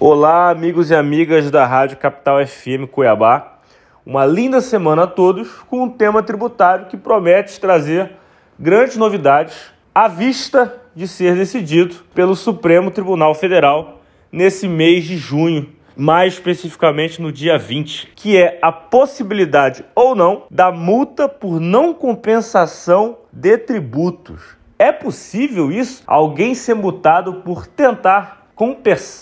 Olá, amigos e amigas da Rádio Capital FM Cuiabá. Uma linda semana a todos com um tema tributário que promete trazer grandes novidades à vista de ser decidido pelo Supremo Tribunal Federal nesse mês de junho, mais especificamente no dia 20, que é a possibilidade ou não da multa por não compensação de tributos. É possível isso? Alguém ser multado por tentar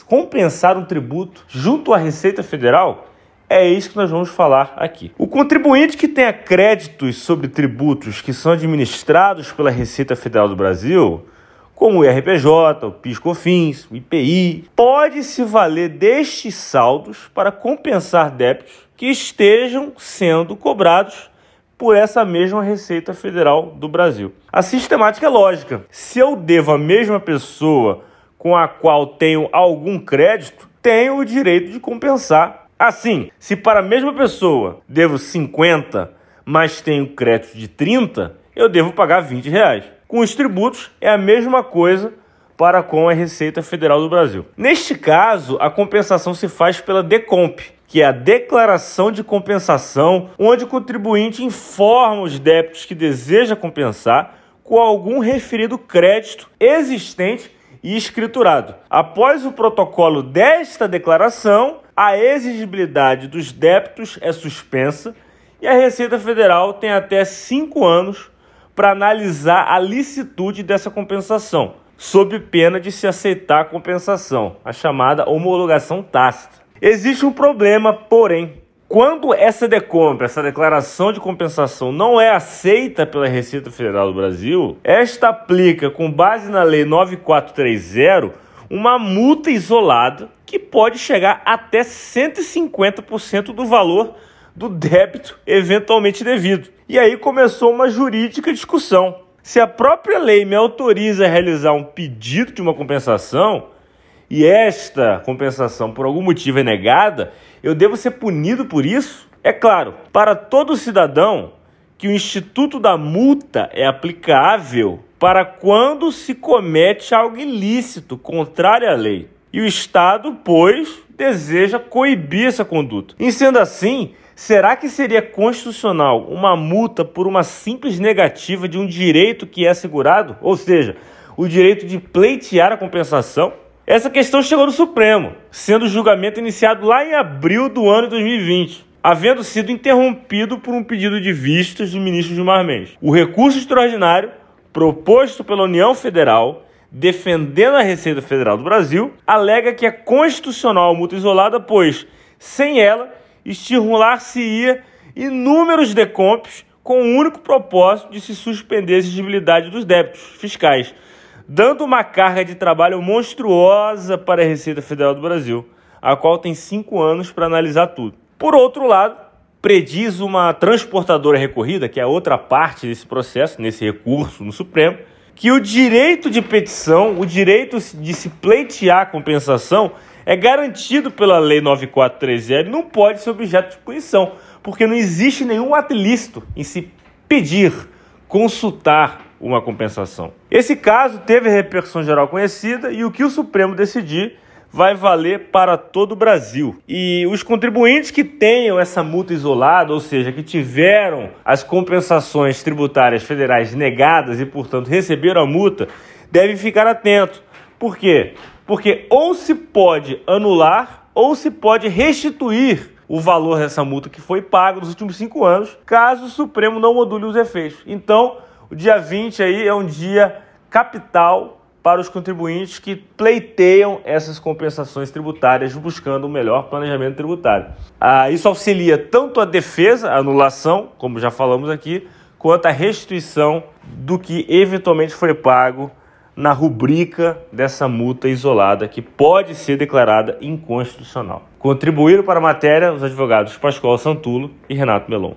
compensar um tributo junto à Receita Federal? É isso que nós vamos falar aqui. O contribuinte que tenha créditos sobre tributos que são administrados pela Receita Federal do Brasil, como o IRPJ, o PIS/COFINS, o IPI, pode se valer destes saldos para compensar débitos que estejam sendo cobrados por essa mesma Receita Federal do Brasil. A sistemática é lógica. Se eu devo à mesma pessoa com a qual tenho algum crédito, tenho o direito de compensar. Assim, se para a mesma pessoa devo 50, mas tenho crédito de 30, eu devo pagar 20 reais. Com os tributos é a mesma coisa para com a Receita Federal do Brasil. Neste caso, a compensação se faz pela DECOMP, que é a declaração de compensação, onde o contribuinte informa os débitos que deseja compensar com algum referido crédito existente e escriturado. Após o protocolo desta declaração, a exigibilidade dos débitos é suspensa e a Receita Federal tem até cinco anos para analisar a licitude dessa compensação, sob pena de se aceitar a compensação, a chamada homologação tácita. Existe um problema, porém, quando essa decompra, essa declaração de compensação não é aceita pela Receita Federal do Brasil, esta aplica, com base na Lei 9430, uma multa isolada que pode chegar até 150% do valor do débito eventualmente devido. E aí começou uma jurídica discussão. Se a própria lei me autoriza a realizar um pedido de uma compensação, e esta compensação por algum motivo é negada, eu devo ser punido por isso? É claro, para todo cidadão que o instituto da multa é aplicável para quando se comete algo ilícito, contrário à lei. E o Estado, pois, deseja coibir essa conduta. E sendo assim, será que seria constitucional uma multa por uma simples negativa de um direito que é assegurado? Ou seja, o direito de pleitear a compensação? Essa questão chegou no Supremo, sendo o julgamento iniciado lá em abril do ano de 2020, havendo sido interrompido por um pedido de vistas do ministro Gilmar Mendes. O recurso extraordinário, proposto pela União Federal, defendendo a Receita Federal do Brasil, alega que é constitucional a multa isolada, pois, sem ela, estimular-se-ia inúmeros decompes com o único propósito de se suspender a exigibilidade dos débitos fiscais, dando uma carga de trabalho monstruosa para a Receita Federal do Brasil, a qual tem cinco anos para analisar tudo. Por outro lado, prediz uma transportadora recorrida, que é outra parte desse processo, nesse recurso no Supremo, que o direito de petição, o direito de se pleitear a compensação, é garantido pela Lei 9430 e não pode ser objeto de punição, porque não existe nenhum ato ilícito em se pedir, consultar uma compensação. Esse caso teve repercussão geral conhecida e o que o Supremo decidir vai valer para todo o Brasil. E os contribuintes que tenham essa multa isolada, ou seja, que tiveram as compensações tributárias federais negadas e, portanto, receberam a multa, devem ficar atentos. Por quê? Porque ou se pode anular ou se pode restituir o valor dessa multa que foi pago nos últimos cinco anos, caso o Supremo não module os efeitos. Então, o dia 20 aí é um dia capital para os contribuintes que pleiteiam essas compensações tributárias buscando um melhor planejamento tributário. Ah, isso auxilia tanto a defesa, a anulação, como já falamos aqui, quanto a restituição do que eventualmente foi pago na rubrica dessa multa isolada que pode ser declarada inconstitucional. Contribuíram para a matéria os advogados Pascoal Santulo e Renato Melon.